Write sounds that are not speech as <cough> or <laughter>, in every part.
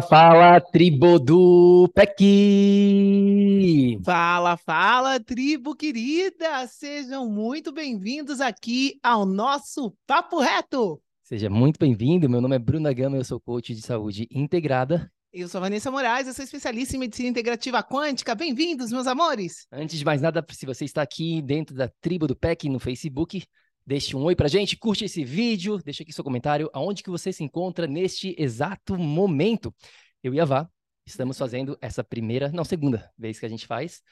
fala, tribo do PEC! Fala, fala, tribo querida! Sejam muito bem-vindos aqui ao nosso Papo Reto! Seja muito bem-vindo, meu nome é Bruna Gama, eu sou coach de saúde integrada. Eu sou Vanessa Moraes, eu sou especialista em medicina integrativa quântica. Bem-vindos, meus amores! Antes de mais nada, se você está aqui dentro da tribo do PEC no Facebook, Deixe um oi pra gente, curte esse vídeo, deixa aqui seu comentário, aonde que você se encontra neste exato momento. Eu e a Vá estamos fazendo essa primeira, não, segunda vez que a gente faz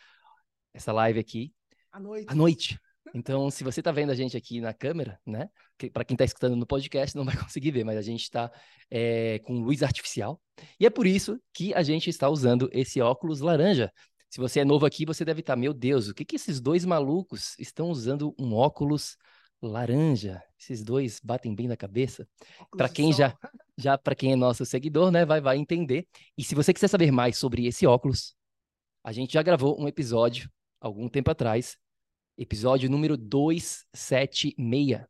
essa live aqui. À noite. À noite. Então, se você está vendo a gente aqui na câmera, né? Para quem está escutando no podcast, não vai <laughs> conseguir ver, mas a gente está é, com luz artificial. E é por isso que a gente está usando esse óculos laranja. Se você é novo aqui, você deve estar, tá, meu Deus, o que, que esses dois malucos estão usando um óculos laranja. Esses dois batem bem na cabeça. Para quem já, já para quem é nosso seguidor, né, vai vai entender. E se você quiser saber mais sobre esse óculos, a gente já gravou um episódio algum tempo atrás, episódio número 276.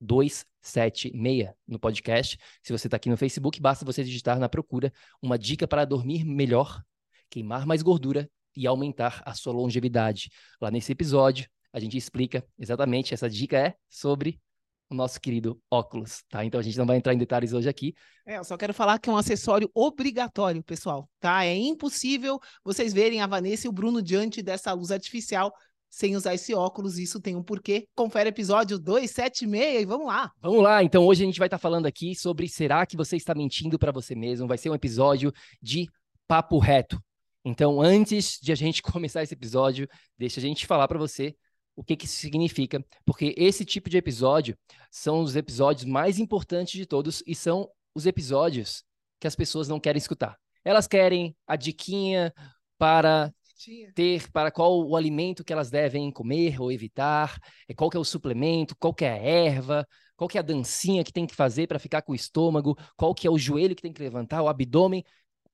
276 no podcast. Se você está aqui no Facebook, basta você digitar na procura uma dica para dormir melhor, queimar mais gordura e aumentar a sua longevidade. Lá nesse episódio, a gente explica exatamente, essa dica é sobre o nosso querido óculos, tá? Então a gente não vai entrar em detalhes hoje aqui. É, eu só quero falar que é um acessório obrigatório, pessoal, tá? É impossível vocês verem a Vanessa e o Bruno diante dessa luz artificial sem usar esse óculos, isso tem um porquê. Confere episódio 276 e vamos lá. Vamos lá, então hoje a gente vai estar tá falando aqui sobre será que você está mentindo para você mesmo? Vai ser um episódio de papo reto. Então, antes de a gente <laughs> começar esse episódio, deixa a gente falar para você o que, que isso significa, porque esse tipo de episódio são os episódios mais importantes de todos e são os episódios que as pessoas não querem escutar. Elas querem a diquinha para ter para qual o alimento que elas devem comer ou evitar, qual que é o suplemento, qual que é a erva, qual que é a dancinha que tem que fazer para ficar com o estômago, qual que é o joelho que tem que levantar, o abdômen,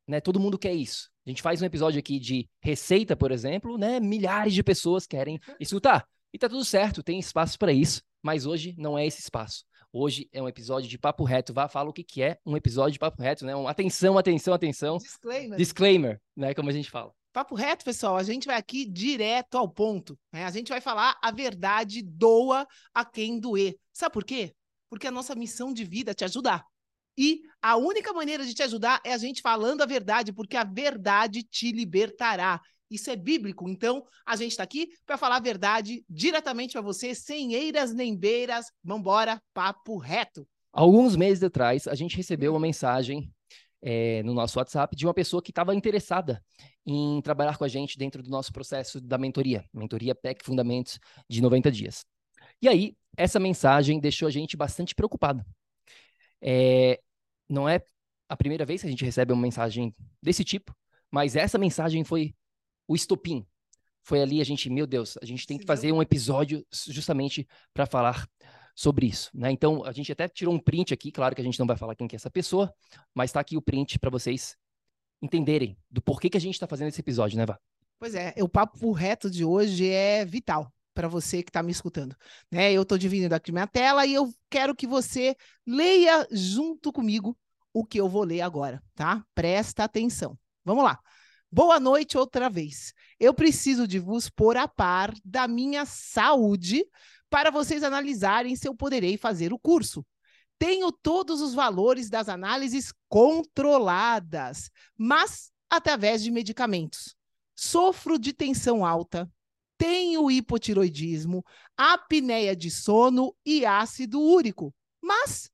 né? Todo mundo quer isso. A gente faz um episódio aqui de receita, por exemplo, né? Milhares de pessoas querem escutar. E tá tudo certo, tem espaço para isso, mas hoje não é esse espaço. Hoje é um episódio de papo reto. Vá, fala o que, que é um episódio de papo reto, né? Um, atenção, atenção, atenção. Disclaimer. Disclaimer, né? Como a gente fala. Papo reto, pessoal, a gente vai aqui direto ao ponto. Né? A gente vai falar a verdade doa a quem doer. Sabe por quê? Porque a nossa missão de vida é te ajudar. E a única maneira de te ajudar é a gente falando a verdade, porque a verdade te libertará. Isso é bíblico. Então, a gente está aqui para falar a verdade diretamente para você, sem eiras nem beiras. Vambora, papo reto. Alguns meses atrás, a gente recebeu uma mensagem é, no nosso WhatsApp de uma pessoa que estava interessada em trabalhar com a gente dentro do nosso processo da mentoria, mentoria PEC Fundamentos de 90 dias. E aí, essa mensagem deixou a gente bastante preocupado. É, não é a primeira vez que a gente recebe uma mensagem desse tipo, mas essa mensagem foi o estopim. Foi ali a gente, meu Deus, a gente tem que fazer um episódio justamente para falar sobre isso, né? Então, a gente até tirou um print aqui, claro que a gente não vai falar quem que é essa pessoa, mas está aqui o print para vocês entenderem do porquê que a gente está fazendo esse episódio, né, Vá? Pois é, o papo reto de hoje é vital para você que está me escutando. Né? Eu estou dividindo aqui minha tela e eu quero que você leia junto comigo o que eu vou ler agora, tá? Presta atenção. Vamos lá. Boa noite outra vez. Eu preciso de vos pôr a par da minha saúde para vocês analisarem se eu poderei fazer o curso. Tenho todos os valores das análises controladas, mas através de medicamentos. Sofro de tensão alta, tenho hipotiroidismo, apneia de sono e ácido úrico. Mas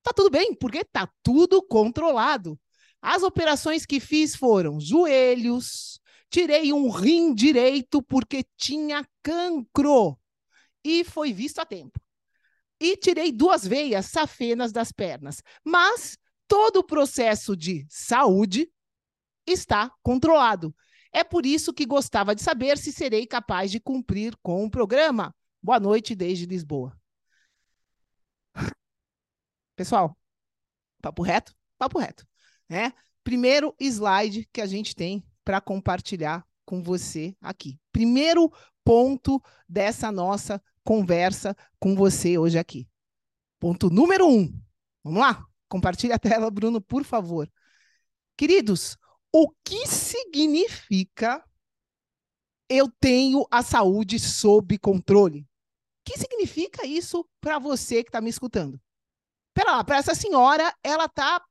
tá tudo bem, porque tá tudo controlado. As operações que fiz foram joelhos, tirei um rim direito porque tinha cancro e foi visto a tempo. E tirei duas veias safenas das pernas. Mas todo o processo de saúde está controlado. É por isso que gostava de saber se serei capaz de cumprir com o programa. Boa noite desde Lisboa. Pessoal, papo reto? Papo reto. Né? Primeiro slide que a gente tem para compartilhar com você aqui. Primeiro ponto dessa nossa conversa com você hoje aqui. Ponto número um. Vamos lá? Compartilhe a tela, Bruno, por favor. Queridos, o que significa eu tenho a saúde sob controle? O que significa isso para você que está me escutando? Pera lá, para essa senhora, ela tá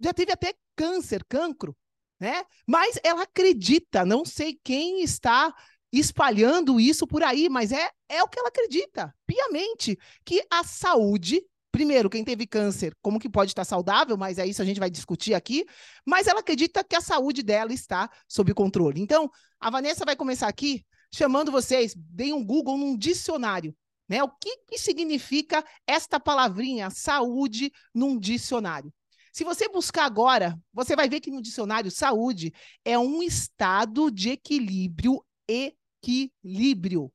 já teve até câncer, cancro, né? Mas ela acredita, não sei quem está espalhando isso por aí, mas é, é o que ela acredita, piamente, que a saúde, primeiro, quem teve câncer, como que pode estar saudável, mas é isso a gente vai discutir aqui, mas ela acredita que a saúde dela está sob controle. Então, a Vanessa vai começar aqui chamando vocês, deem um Google num dicionário, né? O que, que significa esta palavrinha saúde num dicionário? Se você buscar agora, você vai ver que no dicionário saúde é um estado de equilíbrio equilíbrio.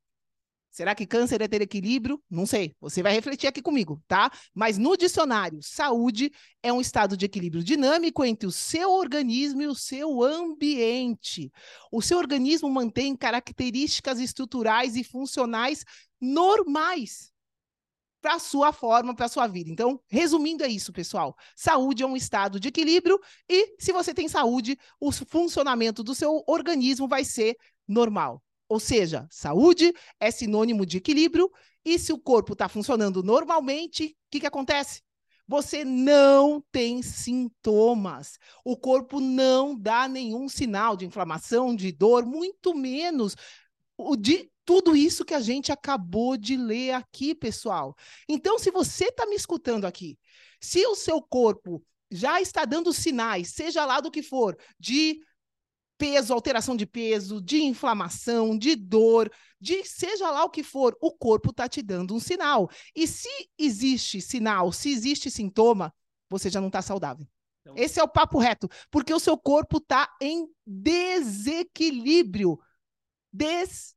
Será que câncer é ter equilíbrio? Não sei. Você vai refletir aqui comigo, tá? Mas no dicionário, saúde é um estado de equilíbrio dinâmico entre o seu organismo e o seu ambiente. O seu organismo mantém características estruturais e funcionais normais para a sua forma, para a sua vida. Então, resumindo é isso, pessoal. Saúde é um estado de equilíbrio e se você tem saúde, o funcionamento do seu organismo vai ser normal. Ou seja, saúde é sinônimo de equilíbrio e se o corpo está funcionando normalmente, o que, que acontece? Você não tem sintomas. O corpo não dá nenhum sinal de inflamação, de dor, muito menos o de tudo isso que a gente acabou de ler aqui, pessoal. Então, se você está me escutando aqui, se o seu corpo já está dando sinais, seja lá do que for, de peso, alteração de peso, de inflamação, de dor, de seja lá o que for, o corpo está te dando um sinal. E se existe sinal, se existe sintoma, você já não está saudável. Então... Esse é o papo reto, porque o seu corpo está em desequilíbrio. Des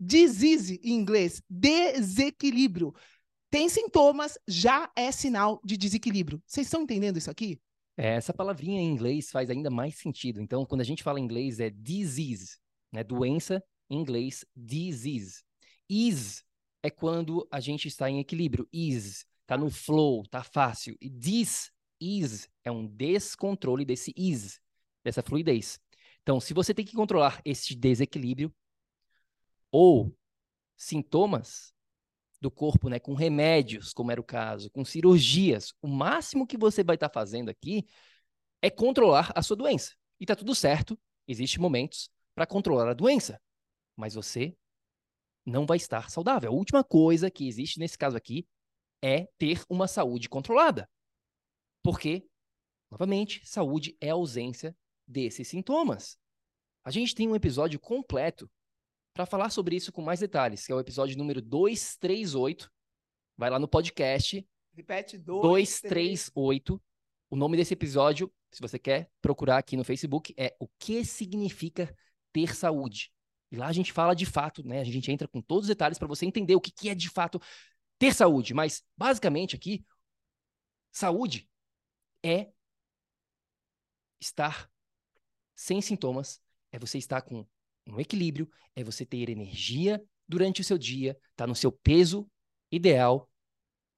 disease em inglês, desequilíbrio. Tem sintomas, já é sinal de desequilíbrio. Vocês estão entendendo isso aqui? É, essa palavrinha em inglês faz ainda mais sentido. Então, quando a gente fala em inglês, é disease, né? Doença, em inglês, disease. Is é quando a gente está em equilíbrio. Is, tá no flow, tá fácil. E this is é um descontrole desse is, dessa fluidez. Então, se você tem que controlar esse desequilíbrio, ou sintomas do corpo, né, com remédios, como era o caso, com cirurgias, o máximo que você vai estar tá fazendo aqui é controlar a sua doença. E tá tudo certo, existem momentos para controlar a doença, mas você não vai estar saudável. A última coisa que existe nesse caso aqui é ter uma saúde controlada. Porque, novamente, saúde é ausência desses sintomas. A gente tem um episódio completo para falar sobre isso com mais detalhes, que é o episódio número 238. Vai lá no podcast. Repete, 238. O nome desse episódio, se você quer procurar aqui no Facebook, é O que significa ter saúde. E lá a gente fala de fato, né? A gente entra com todos os detalhes para você entender o que, que é de fato ter saúde. Mas, basicamente, aqui, saúde é estar sem sintomas, é você estar com um equilíbrio é você ter energia durante o seu dia, está no seu peso ideal,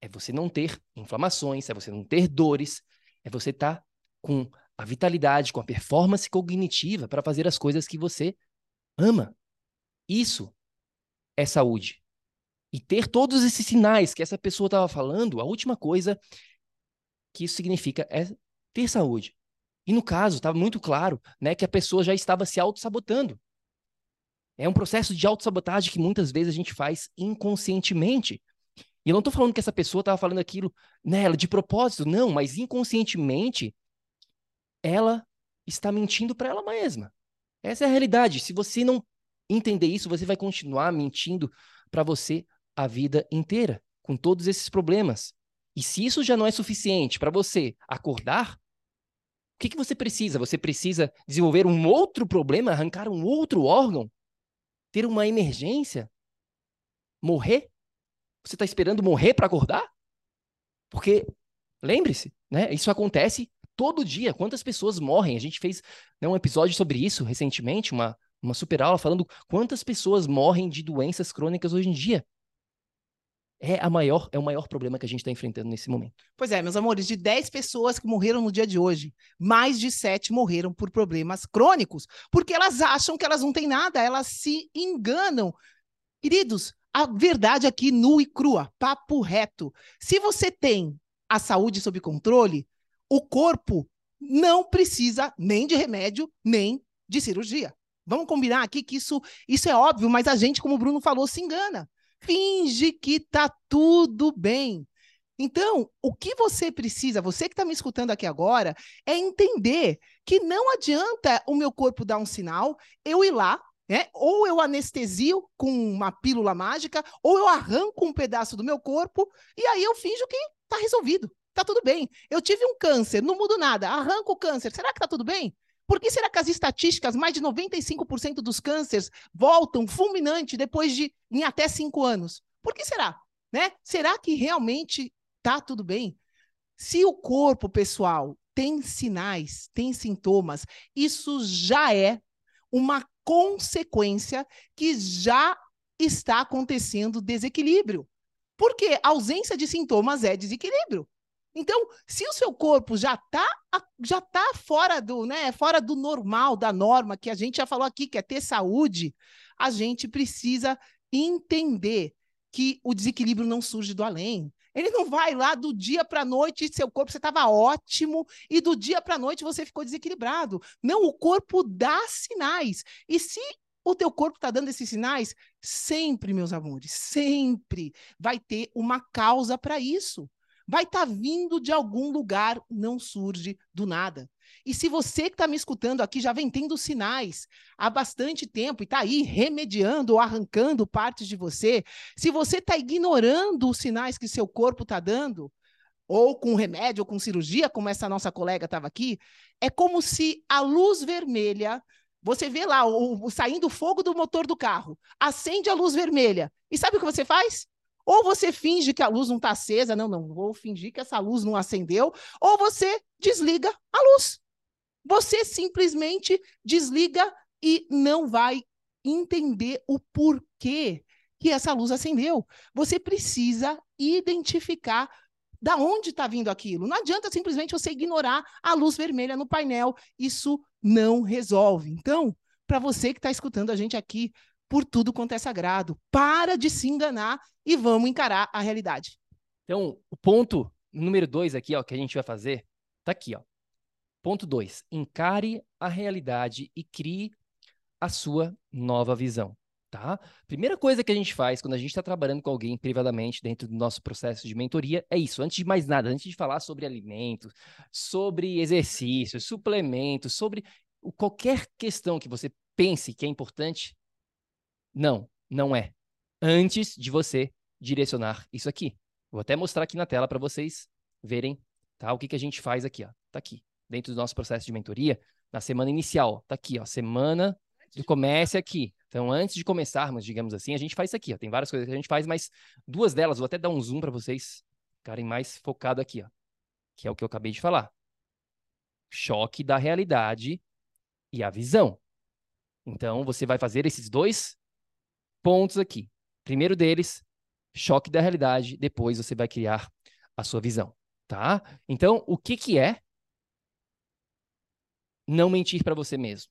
é você não ter inflamações, é você não ter dores, é você estar tá com a vitalidade, com a performance cognitiva para fazer as coisas que você ama. Isso é saúde. E ter todos esses sinais que essa pessoa estava falando, a última coisa que isso significa é ter saúde. E no caso, estava muito claro né, que a pessoa já estava se auto-sabotando. É um processo de autossabotagem que muitas vezes a gente faz inconscientemente. E eu não estou falando que essa pessoa estava falando aquilo nela de propósito, não, mas inconscientemente ela está mentindo para ela mesma. Essa é a realidade. Se você não entender isso, você vai continuar mentindo para você a vida inteira, com todos esses problemas. E se isso já não é suficiente para você acordar, o que, que você precisa? Você precisa desenvolver um outro problema, arrancar um outro órgão, ter uma emergência, morrer? Você está esperando morrer para acordar? Porque, lembre-se, né, isso acontece todo dia. Quantas pessoas morrem? A gente fez né, um episódio sobre isso recentemente, uma, uma super aula falando quantas pessoas morrem de doenças crônicas hoje em dia é, a maior, é o maior problema que a gente está enfrentando nesse momento. Pois é, meus amores, de 10 pessoas que morreram no dia de hoje, mais de 7 morreram por problemas crônicos, porque elas acham que elas não têm nada, elas se enganam. Queridos, a verdade aqui nua e crua, papo reto. Se você tem a saúde sob controle, o corpo não precisa nem de remédio, nem de cirurgia. Vamos combinar aqui que isso, isso é óbvio, mas a gente, como o Bruno falou, se engana finge que tá tudo bem. Então, o que você precisa, você que está me escutando aqui agora, é entender que não adianta o meu corpo dar um sinal, eu ir lá, né? Ou eu anestesio com uma pílula mágica, ou eu arranco um pedaço do meu corpo e aí eu finjo que está resolvido. Tá tudo bem. Eu tive um câncer, não mudo nada, arranco o câncer. Será que tá tudo bem? Por que será que as estatísticas, mais de 95% dos cânceres voltam fulminante depois de em até cinco anos? Por que será? Né? Será que realmente está tudo bem? Se o corpo, pessoal, tem sinais, tem sintomas, isso já é uma consequência que já está acontecendo desequilíbrio. Porque ausência de sintomas é desequilíbrio. Então, se o seu corpo já está já tá fora do, né, fora do normal, da norma que a gente já falou aqui, que é ter saúde, a gente precisa entender que o desequilíbrio não surge do além. Ele não vai lá do dia para a noite, seu corpo você estava ótimo e do dia para a noite você ficou desequilibrado. Não, o corpo dá sinais. E se o teu corpo está dando esses sinais, sempre, meus amores, sempre vai ter uma causa para isso vai estar tá vindo de algum lugar, não surge do nada. E se você que está me escutando aqui já vem tendo sinais há bastante tempo e está aí remediando ou arrancando partes de você, se você está ignorando os sinais que seu corpo está dando, ou com remédio, ou com cirurgia, como essa nossa colega estava aqui, é como se a luz vermelha você vê lá o, o, saindo fogo do motor do carro, acende a luz vermelha. E sabe o que você faz? Ou você finge que a luz não está acesa, não, não, vou fingir que essa luz não acendeu, ou você desliga a luz. Você simplesmente desliga e não vai entender o porquê que essa luz acendeu. Você precisa identificar da onde está vindo aquilo. Não adianta simplesmente você ignorar a luz vermelha no painel. Isso não resolve. Então, para você que está escutando a gente aqui, por tudo quanto é sagrado. Para de se enganar e vamos encarar a realidade. Então, o ponto número dois aqui, ó, que a gente vai fazer, tá aqui, ó. Ponto dois: encare a realidade e crie a sua nova visão. Tá? Primeira coisa que a gente faz quando a gente está trabalhando com alguém privadamente dentro do nosso processo de mentoria é isso. Antes de mais nada, antes de falar sobre alimentos, sobre exercícios, suplementos, sobre qualquer questão que você pense que é importante, não, não é. Antes de você direcionar isso aqui. Vou até mostrar aqui na tela para vocês verem tá? o que, que a gente faz aqui. Ó. Tá aqui, dentro do nosso processo de mentoria, na semana inicial. Tá aqui, ó, semana do comece aqui. Então, antes de começarmos, digamos assim, a gente faz isso aqui. Ó. Tem várias coisas que a gente faz, mas duas delas, vou até dar um zoom para vocês ficarem mais focado aqui, ó, que é o que eu acabei de falar. Choque da realidade e a visão. Então, você vai fazer esses dois pontos aqui. Primeiro deles, choque da realidade, depois você vai criar a sua visão, tá? Então, o que que é não mentir para você mesmo?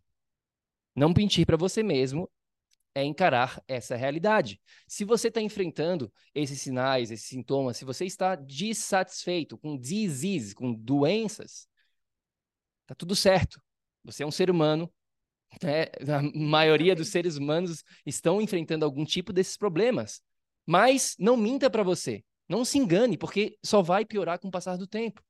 Não mentir para você mesmo é encarar essa realidade. Se você está enfrentando esses sinais, esses sintomas, se você está dissatisfeito com disease, com doenças, tá tudo certo. Você é um ser humano. Né? A maioria dos seres humanos estão enfrentando algum tipo desses problemas. Mas não minta para você. Não se engane, porque só vai piorar com o passar do tempo.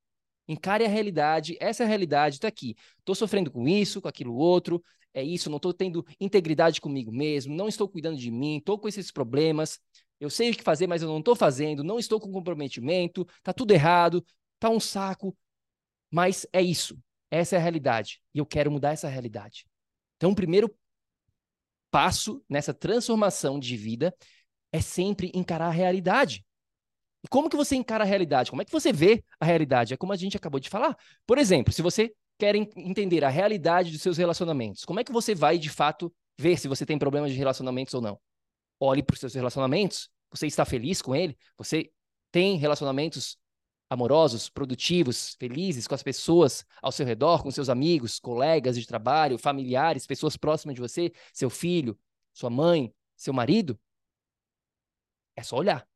Encare a realidade, essa é realidade, está aqui. Estou sofrendo com isso, com aquilo outro, é isso, não estou tendo integridade comigo mesmo, não estou cuidando de mim, estou com esses problemas, eu sei o que fazer, mas eu não estou fazendo, não estou com comprometimento, está tudo errado, está um saco. Mas é isso, essa é a realidade, e eu quero mudar essa realidade. Então, o primeiro passo nessa transformação de vida é sempre encarar a realidade. E como que você encara a realidade? Como é que você vê a realidade? É como a gente acabou de falar. Por exemplo, se você quer entender a realidade dos seus relacionamentos, como é que você vai, de fato, ver se você tem problemas de relacionamentos ou não? Olhe para os seus relacionamentos. Você está feliz com ele? Você tem relacionamentos amorosos, produtivos, felizes com as pessoas ao seu redor, com seus amigos, colegas de trabalho, familiares, pessoas próximas de você, seu filho, sua mãe, seu marido? É só olhar.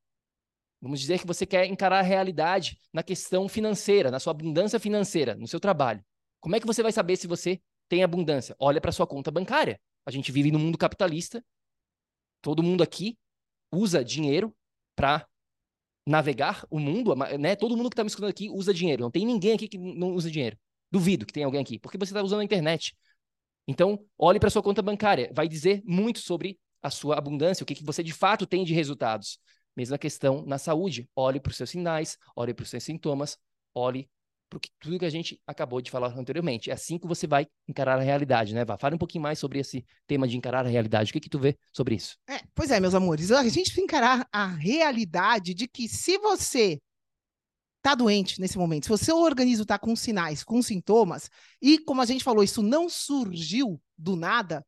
Vamos dizer que você quer encarar a realidade na questão financeira, na sua abundância financeira, no seu trabalho. Como é que você vai saber se você tem abundância? Olha para sua conta bancária. A gente vive no mundo capitalista. Todo mundo aqui usa dinheiro para navegar o mundo, né? Todo mundo que está me escutando aqui usa dinheiro. Não tem ninguém aqui que não usa dinheiro. Duvido que tenha alguém aqui, porque você está usando a internet. Então, olhe para sua conta bancária. Vai dizer muito sobre a sua abundância, o que, que você de fato tem de resultados. Mesma questão na saúde. Olhe para os seus sinais, olhe para os seus sintomas, olhe para tudo que a gente acabou de falar anteriormente. É assim que você vai encarar a realidade, né, Vá? Fale um pouquinho mais sobre esse tema de encarar a realidade. O que, que tu vê sobre isso? É, pois é, meus amores. A gente precisa encarar a realidade de que se você está doente nesse momento, se o seu organismo está com sinais, com sintomas, e como a gente falou, isso não surgiu do nada,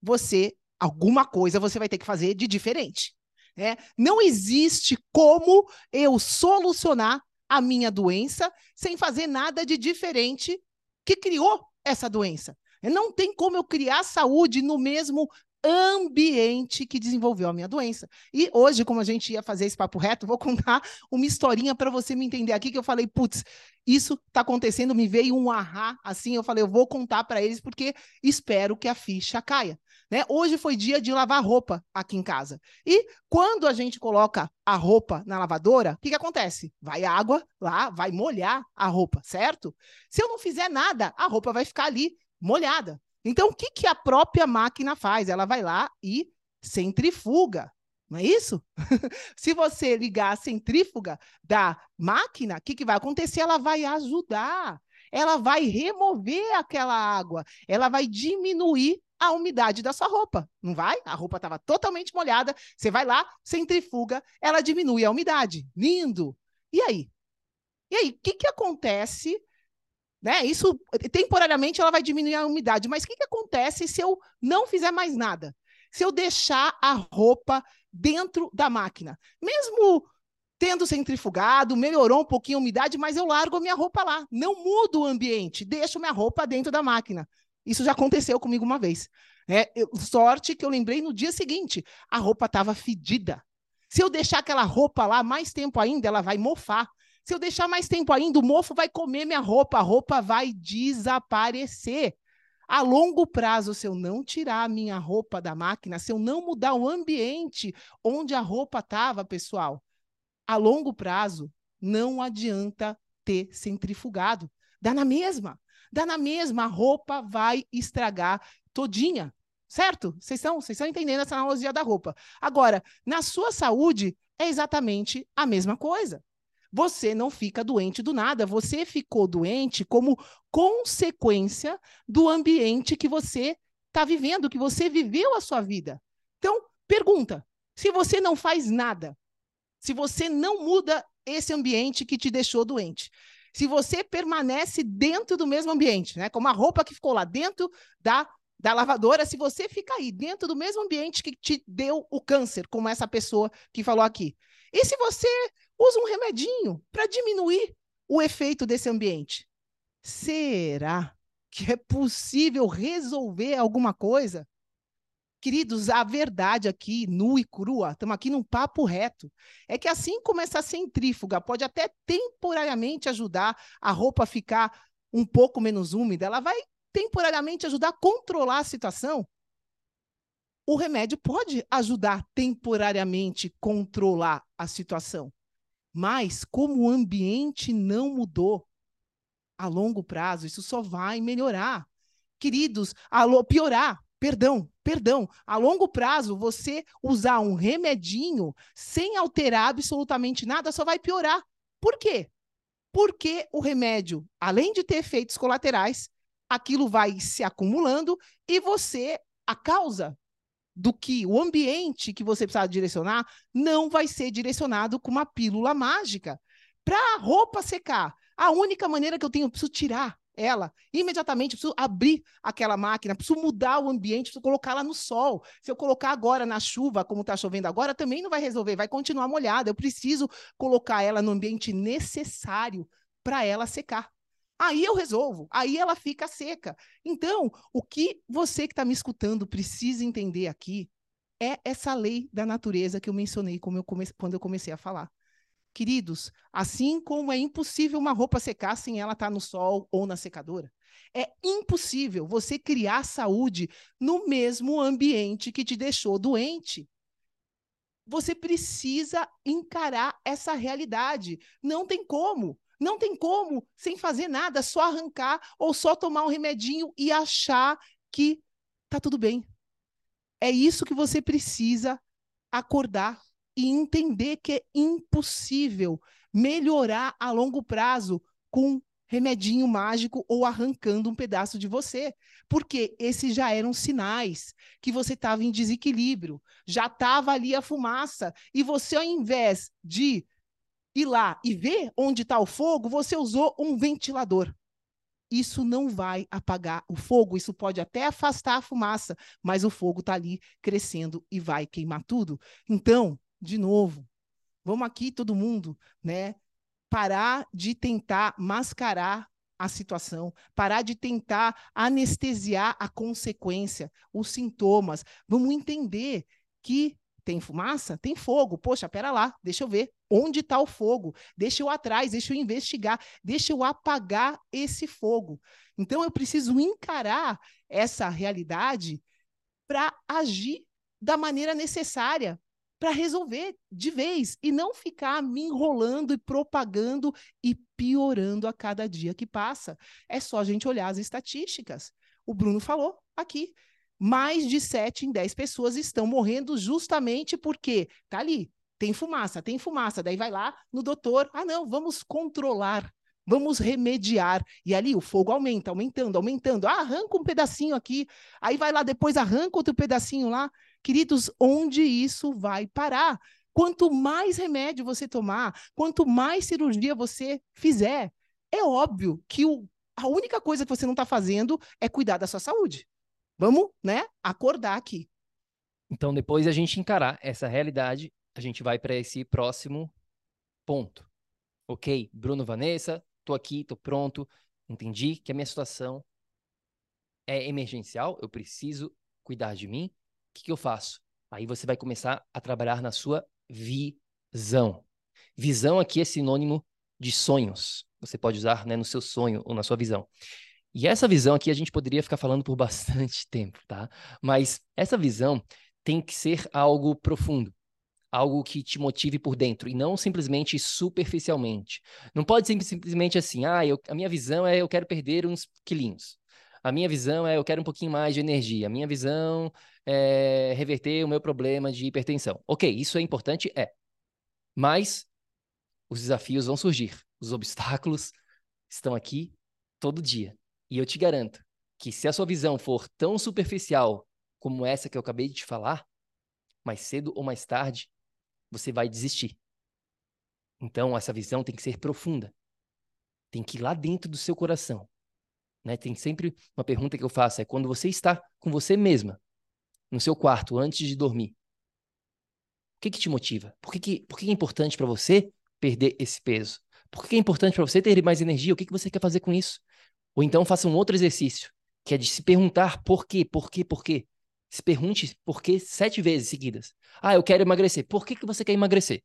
você, alguma coisa você vai ter que fazer de diferente. É, não existe como eu solucionar a minha doença sem fazer nada de diferente que criou essa doença. Não tem como eu criar saúde no mesmo ambiente que desenvolveu a minha doença. E hoje, como a gente ia fazer esse papo reto, vou <laughs> contar uma historinha para você me entender aqui que eu falei, putz, isso está acontecendo, me veio um ahá, assim, eu falei, eu vou contar para eles porque espero que a ficha caia. Né? Hoje foi dia de lavar roupa aqui em casa. E quando a gente coloca a roupa na lavadora, o que, que acontece? Vai água lá, vai molhar a roupa, certo? Se eu não fizer nada, a roupa vai ficar ali molhada. Então, o que, que a própria máquina faz? Ela vai lá e centrifuga. Não é isso? <laughs> Se você ligar a centrífuga da máquina, o que, que vai acontecer? Ela vai ajudar. Ela vai remover aquela água. Ela vai diminuir a umidade da sua roupa. Não vai? A roupa estava totalmente molhada. Você vai lá, centrifuga, ela diminui a umidade. Lindo. E aí? E aí, o que, que acontece né? Isso, temporariamente, ela vai diminuir a umidade. Mas o que, que acontece se eu não fizer mais nada? Se eu deixar a roupa dentro da máquina? Mesmo tendo centrifugado, melhorou um pouquinho a umidade, mas eu largo a minha roupa lá. Não mudo o ambiente, deixo minha roupa dentro da máquina. Isso já aconteceu comigo uma vez. É, eu, sorte que eu lembrei no dia seguinte, a roupa estava fedida. Se eu deixar aquela roupa lá mais tempo ainda, ela vai mofar. Se eu deixar mais tempo ainda, o mofo vai comer minha roupa, a roupa vai desaparecer. A longo prazo, se eu não tirar a minha roupa da máquina, se eu não mudar o ambiente onde a roupa estava, pessoal, a longo prazo, não adianta ter centrifugado. Dá na mesma. Dá na mesma, a roupa vai estragar todinha. Certo? Vocês estão, vocês estão entendendo essa analogia da roupa. Agora, na sua saúde, é exatamente a mesma coisa. Você não fica doente do nada, você ficou doente como consequência do ambiente que você está vivendo, que você viveu a sua vida. Então, pergunta: se você não faz nada, se você não muda esse ambiente que te deixou doente, se você permanece dentro do mesmo ambiente, né? Como a roupa que ficou lá dentro da da lavadora se você fica aí dentro do mesmo ambiente que te deu o câncer, como essa pessoa que falou aqui. E se você usa um remedinho para diminuir o efeito desse ambiente? Será que é possível resolver alguma coisa? Queridos, a verdade aqui, nua e crua, estamos aqui num papo reto, é que assim como essa centrífuga pode até temporariamente ajudar a roupa a ficar um pouco menos úmida, ela vai temporariamente ajudar a controlar a situação. O remédio pode ajudar temporariamente a controlar a situação. Mas, como o ambiente não mudou, a longo prazo, isso só vai melhorar. Queridos, alô, piorar, perdão, perdão. A longo prazo, você usar um remedinho sem alterar absolutamente nada só vai piorar. Por quê? Porque o remédio, além de ter efeitos colaterais, aquilo vai se acumulando e você, a causa do que o ambiente que você precisa direcionar não vai ser direcionado com uma pílula mágica. Para a roupa secar, a única maneira que eu tenho, eu preciso tirar ela imediatamente, preciso abrir aquela máquina, preciso mudar o ambiente, preciso colocá-la no sol. Se eu colocar agora na chuva, como está chovendo agora, também não vai resolver, vai continuar molhada. Eu preciso colocar ela no ambiente necessário para ela secar. Aí eu resolvo, aí ela fica seca. Então, o que você que está me escutando precisa entender aqui é essa lei da natureza que eu mencionei eu quando eu comecei a falar. Queridos, assim como é impossível uma roupa secar sem ela estar tá no sol ou na secadora, é impossível você criar saúde no mesmo ambiente que te deixou doente. Você precisa encarar essa realidade. Não tem como. Não tem como, sem fazer nada, só arrancar ou só tomar um remedinho e achar que tá tudo bem. É isso que você precisa acordar e entender que é impossível melhorar a longo prazo com remedinho mágico ou arrancando um pedaço de você. Porque esses já eram sinais que você estava em desequilíbrio, já estava ali a fumaça, e você, ao invés de ir lá e ver onde está o fogo, você usou um ventilador. Isso não vai apagar o fogo, isso pode até afastar a fumaça, mas o fogo está ali crescendo e vai queimar tudo. Então, de novo, vamos aqui todo mundo, né? Parar de tentar mascarar a situação, parar de tentar anestesiar a consequência, os sintomas. Vamos entender que tem fumaça? Tem fogo. Poxa, pera lá, deixa eu ver. Onde está o fogo? Deixa eu atrás, deixa eu investigar, deixa eu apagar esse fogo. Então eu preciso encarar essa realidade para agir da maneira necessária para resolver de vez e não ficar me enrolando e propagando e piorando a cada dia que passa. É só a gente olhar as estatísticas. O Bruno falou aqui mais de 7 em 10 pessoas estão morrendo justamente porque tá ali, tem fumaça, tem fumaça. Daí vai lá no doutor, ah, não, vamos controlar, vamos remediar. E ali o fogo aumenta, aumentando, aumentando. Ah, arranca um pedacinho aqui, aí vai lá depois, arranca outro pedacinho lá. Queridos, onde isso vai parar? Quanto mais remédio você tomar, quanto mais cirurgia você fizer, é óbvio que o, a única coisa que você não está fazendo é cuidar da sua saúde. Vamos, né, acordar aqui. Então, depois a gente encarar essa realidade, a gente vai para esse próximo ponto. Ok, Bruno, Vanessa, tô aqui, tô pronto, entendi que a minha situação é emergencial, eu preciso cuidar de mim. Que, que eu faço? Aí você vai começar a trabalhar na sua visão. Visão aqui é sinônimo de sonhos. Você pode usar né, no seu sonho ou na sua visão. E essa visão aqui a gente poderia ficar falando por <laughs> bastante tempo, tá? Mas essa visão tem que ser algo profundo, algo que te motive por dentro e não simplesmente superficialmente. Não pode ser simplesmente assim, ah, eu, a minha visão é eu quero perder uns quilinhos. A minha visão é eu quero um pouquinho mais de energia. A minha visão é reverter o meu problema de hipertensão. Ok, isso é importante? É. Mas os desafios vão surgir. Os obstáculos estão aqui todo dia. E eu te garanto que se a sua visão for tão superficial como essa que eu acabei de te falar, mais cedo ou mais tarde, você vai desistir. Então, essa visão tem que ser profunda. Tem que ir lá dentro do seu coração. Né? Tem sempre uma pergunta que eu faço, é quando você está com você mesma, no seu quarto, antes de dormir, o que, que te motiva? Por que, que, por que é importante para você perder esse peso? Por que é importante para você ter mais energia? O que, que você quer fazer com isso? Ou então faça um outro exercício, que é de se perguntar por quê, por quê, por quê. Se pergunte por quê sete vezes seguidas. Ah, eu quero emagrecer. Por que, que você quer emagrecer?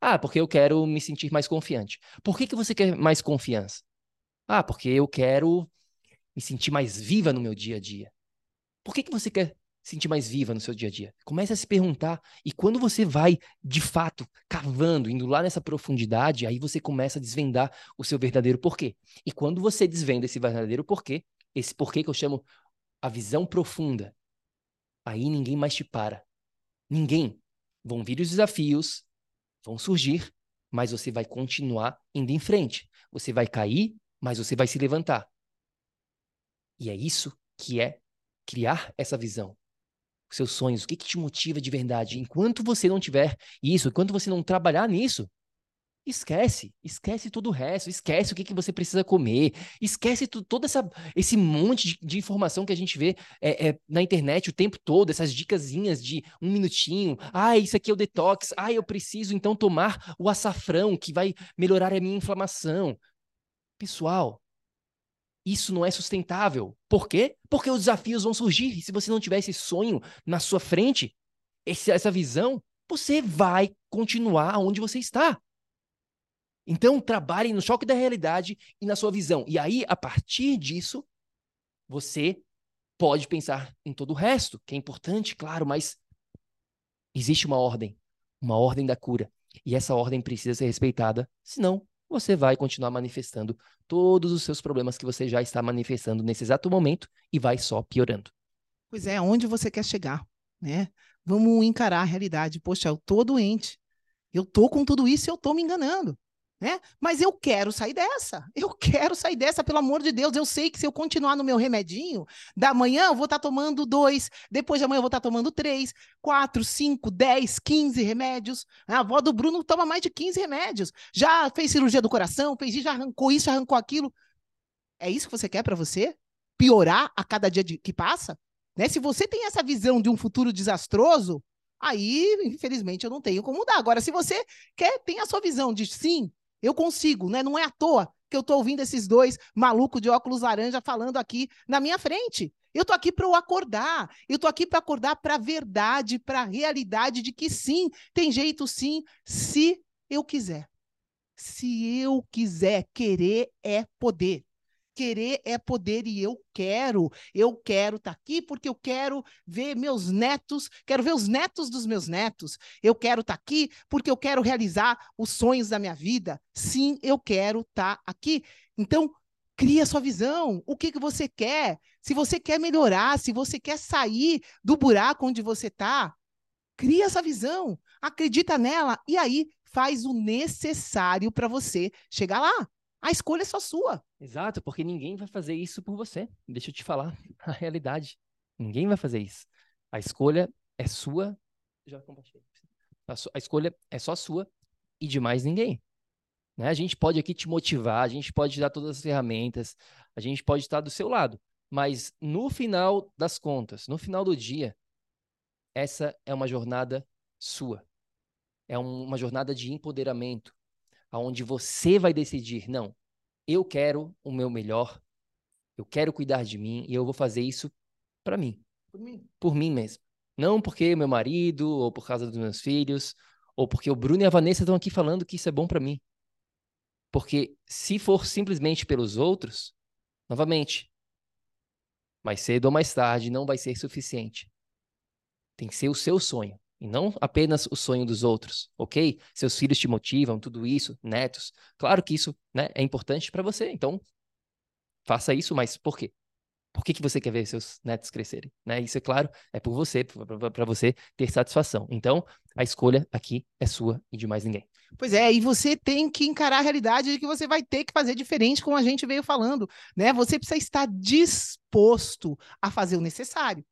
Ah, porque eu quero me sentir mais confiante. Por que, que você quer mais confiança? Ah, porque eu quero me sentir mais viva no meu dia a dia. Por que, que você quer sentir mais viva no seu dia a dia? Comece a se perguntar. E quando você vai, de fato, cavando, indo lá nessa profundidade, aí você começa a desvendar o seu verdadeiro porquê. E quando você desvenda esse verdadeiro porquê, esse porquê que eu chamo a visão profunda, aí ninguém mais te para. Ninguém. Vão vir os desafios, vão surgir, mas você vai continuar indo em frente. Você vai cair, mas você vai se levantar. E é isso que é criar essa visão. Seus sonhos, o que, que te motiva de verdade? Enquanto você não tiver isso, enquanto você não trabalhar nisso, Esquece, esquece todo o resto, esquece o que, que você precisa comer, esquece tu, todo essa, esse monte de, de, informação que a gente vê é, é, na internet o tempo todo, essas dicasinhas de um minutinho, ah, isso aqui é o detox, ah, eu preciso então tomar o açafrão que vai melhorar a minha inflamação. Pessoal, isso não é sustentável. Por quê? Porque os desafios vão surgir, e se você não tiver esse sonho na sua frente, esse, essa visão, você vai continuar onde você está. Então, trabalhe no choque da realidade e na sua visão. E aí, a partir disso, você pode pensar em todo o resto, que é importante, claro, mas existe uma ordem, uma ordem da cura. E essa ordem precisa ser respeitada, senão você vai continuar manifestando todos os seus problemas que você já está manifestando nesse exato momento e vai só piorando. Pois é, onde você quer chegar, né? Vamos encarar a realidade. Poxa, eu tô doente. Eu tô com tudo isso e eu tô me enganando né? Mas eu quero sair dessa. <laughs> Eu quero sair dessa, pelo amor de Deus. Eu sei que se eu continuar no meu remedinho, da manhã eu vou estar tá tomando dois, depois de amanhã eu vou estar tá tomando três, quatro, cinco, dez, quinze remédios. A avó do Bruno toma mais de 15 remédios. Já fez cirurgia do coração, fez já arrancou isso, arrancou aquilo. É isso que você quer para você? Piorar a cada dia de, que passa? Né? Se você tem essa visão de um futuro desastroso, aí, infelizmente, eu não tenho como mudar. Agora, se você quer, tem a sua visão de sim, eu consigo, né? Não é à toa que eu estou ouvindo esses dois malucos de óculos laranja falando aqui na minha frente. Eu estou aqui para eu acordar. Eu estou aqui para acordar para a verdade, para a realidade de que sim, tem jeito sim, se eu quiser. Se eu quiser, querer é poder. Querer é poder e eu quero. Eu quero estar tá aqui porque eu quero ver meus netos, quero ver os netos dos meus netos. Eu quero estar tá aqui porque eu quero realizar os sonhos da minha vida. Sim, eu quero estar tá aqui. Então, cria sua visão. O que, que você quer? Se você quer melhorar, se você quer sair do buraco onde você está, cria essa visão. Acredita nela e aí faz o necessário para você chegar lá. A escolha é só sua. Exato, porque ninguém vai fazer isso por você. Deixa eu te falar <laughs> a realidade. Ninguém vai fazer isso. A escolha é sua. Já compartilhei. A, a escolha é só sua e de mais ninguém. Né? A gente pode aqui te motivar, a gente pode te dar todas as ferramentas, a gente pode estar do seu lado. Mas no final das contas, no final do dia, essa é uma jornada sua. É um, uma jornada de empoderamento, aonde você vai decidir, não, eu quero o meu melhor, eu quero cuidar de mim e eu vou fazer isso para mim. Por mim. Por mim mesmo. Não porque meu marido, ou por causa dos meus filhos, ou porque o Bruno e a Vanessa estão aqui falando que isso é bom para mim. Porque se for simplesmente pelos outros, novamente, mais cedo ou mais tarde não vai ser suficiente. Tem que ser o seu sonho e não apenas o sonho dos outros, ok? Seus filhos te motivam, tudo isso, netos. Claro que isso né, é importante para você, então faça isso, mas por quê? Por que, que você quer ver seus netos crescerem? Né? Isso é claro, é por você, para você ter satisfação. Então, a escolha aqui é sua e de mais ninguém. Pois é, e você tem que encarar a realidade de que você vai ter que fazer diferente, como a gente veio falando, né? Você precisa estar disposto a fazer o necessário.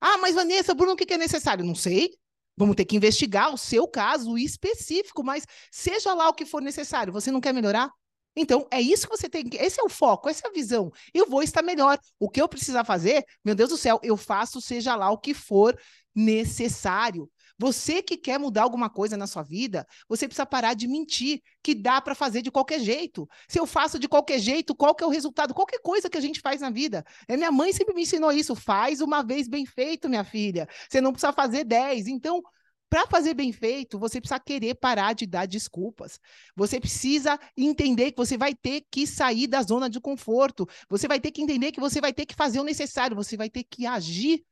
Ah, mas Vanessa, Bruno, o que é necessário? Não sei. Vamos ter que investigar o seu caso específico, mas seja lá o que for necessário. Você não quer melhorar? Então, é isso que você tem que. Esse é o foco, essa é a visão. Eu vou estar melhor. O que eu precisar fazer, meu Deus do céu, eu faço, seja lá o que for necessário. Você que quer mudar alguma coisa na sua vida, você precisa parar de mentir que dá para fazer de qualquer jeito. Se eu faço de qualquer jeito, qual que é o resultado? Qualquer coisa que a gente faz na vida. É, minha mãe sempre me ensinou isso. Faz uma vez bem feito, minha filha. Você não precisa fazer dez. Então, para fazer bem feito, você precisa querer parar de dar desculpas. Você precisa entender que você vai ter que sair da zona de conforto. Você vai ter que entender que você vai ter que fazer o necessário. Você vai ter que agir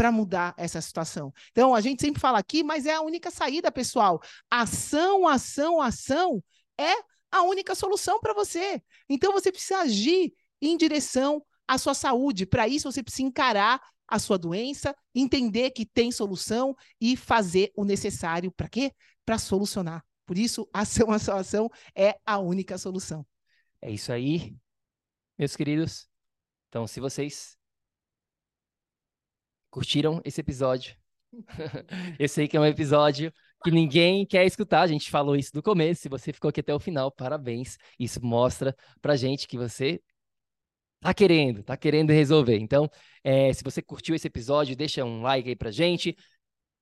para mudar essa situação. Então, a gente sempre fala aqui, mas é a única saída, pessoal. Ação, ação, ação é a única solução para você. Então, você precisa agir em direção à sua saúde. Para isso, você precisa encarar a sua doença, entender que tem solução e fazer o necessário para quê? Para solucionar. Por isso, <laughs> ação, ação, ação é a única solução. É isso aí, meus queridos. Então, se vocês curtiram esse episódio. <laughs> Eu sei que é um episódio que ninguém quer escutar, a gente falou isso no começo. Se você ficou aqui até o final, parabéns. Isso mostra pra gente que você tá querendo, tá querendo resolver. Então, é, se você curtiu esse episódio, deixa um like aí pra gente.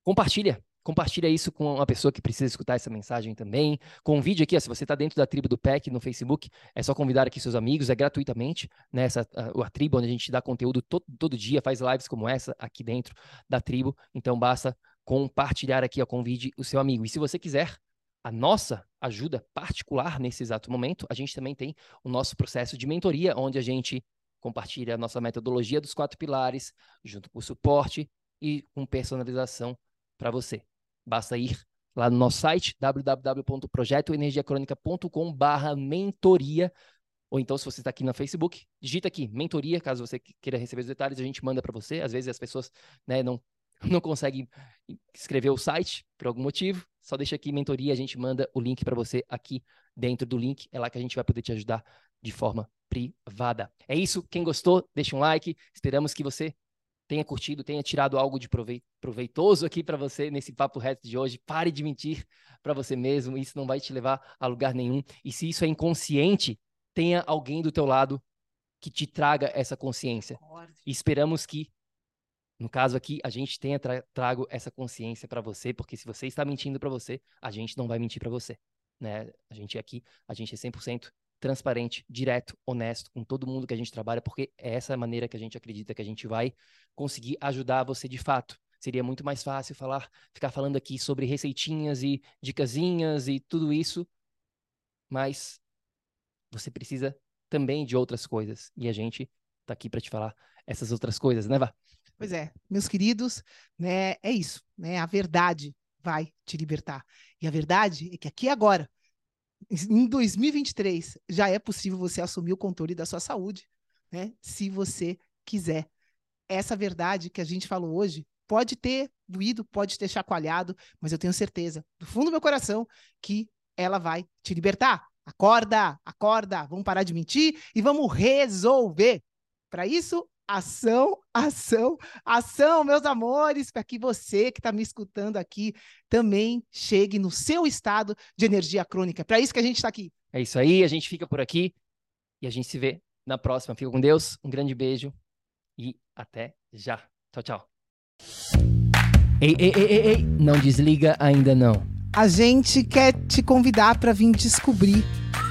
Compartilha Compartilha isso com uma pessoa que precisa escutar essa mensagem também. Convide aqui, ó, se você está dentro da tribo do PEC no Facebook, é só convidar aqui seus amigos, é gratuitamente, né? Essa, a, a tribo onde a gente dá conteúdo todo, todo dia, faz lives como essa aqui dentro da tribo. Então basta compartilhar aqui, ó, convide o seu amigo. E se você quiser a nossa ajuda particular nesse exato momento, a gente também tem o nosso processo de mentoria, onde a gente compartilha a nossa metodologia dos quatro pilares, junto com suporte e com personalização para você. Basta ir lá no nosso site www.projetoenergiacronica.com/mentoria ou então se você está aqui no Facebook, digita aqui mentoria, caso você queira receber os detalhes, a gente manda para você. Às vezes as pessoas né, não <laughs> não conseguem escrever o site por algum motivo, só deixa aqui mentoria, a gente manda o link para você aqui dentro do link, é lá que a gente vai poder te ajudar de forma privada. É isso, quem gostou, deixa um like. Esperamos que você tenha curtido, tenha tirado algo de proveitoso aqui para você nesse papo reto de hoje. Pare de mentir para você mesmo, isso não vai te levar a lugar nenhum. E se isso é inconsciente, tenha alguém do teu lado que te traga essa consciência. E esperamos que, no caso aqui, a gente tenha tra trago essa consciência para você, porque se você está mentindo para você, a gente não vai mentir para você. Né? A gente aqui, a gente é 100% transparente, direto, honesto com todo mundo que a gente trabalha, porque é essa maneira que a gente acredita que a gente vai conseguir ajudar você de fato. Seria muito mais fácil falar, ficar falando aqui sobre receitinhas e dicasinhas e tudo isso, mas você precisa também de outras coisas e a gente tá aqui para te falar essas outras coisas, né, Vá? Pois é, meus queridos, né, é isso, né? A verdade vai te libertar. E a verdade é que aqui agora em 2023 já é possível você assumir o controle da sua saúde, né? Se você quiser. Essa verdade que a gente falou hoje pode ter doído, pode ter chacoalhado, mas eu tenho certeza, do fundo do meu coração, que ela vai te libertar. Acorda, acorda, vamos parar de mentir e vamos resolver. Para isso, ação, ação, ação, meus amores, para que você que está me escutando aqui também chegue no seu estado de energia crônica. Para isso que a gente está aqui. É isso aí, a gente fica por aqui e a gente se vê na próxima. Fica com Deus, um grande beijo e até já. Tchau, tchau. Ei, ei, ei, ei, ei, não desliga ainda não. A gente quer te convidar para vir descobrir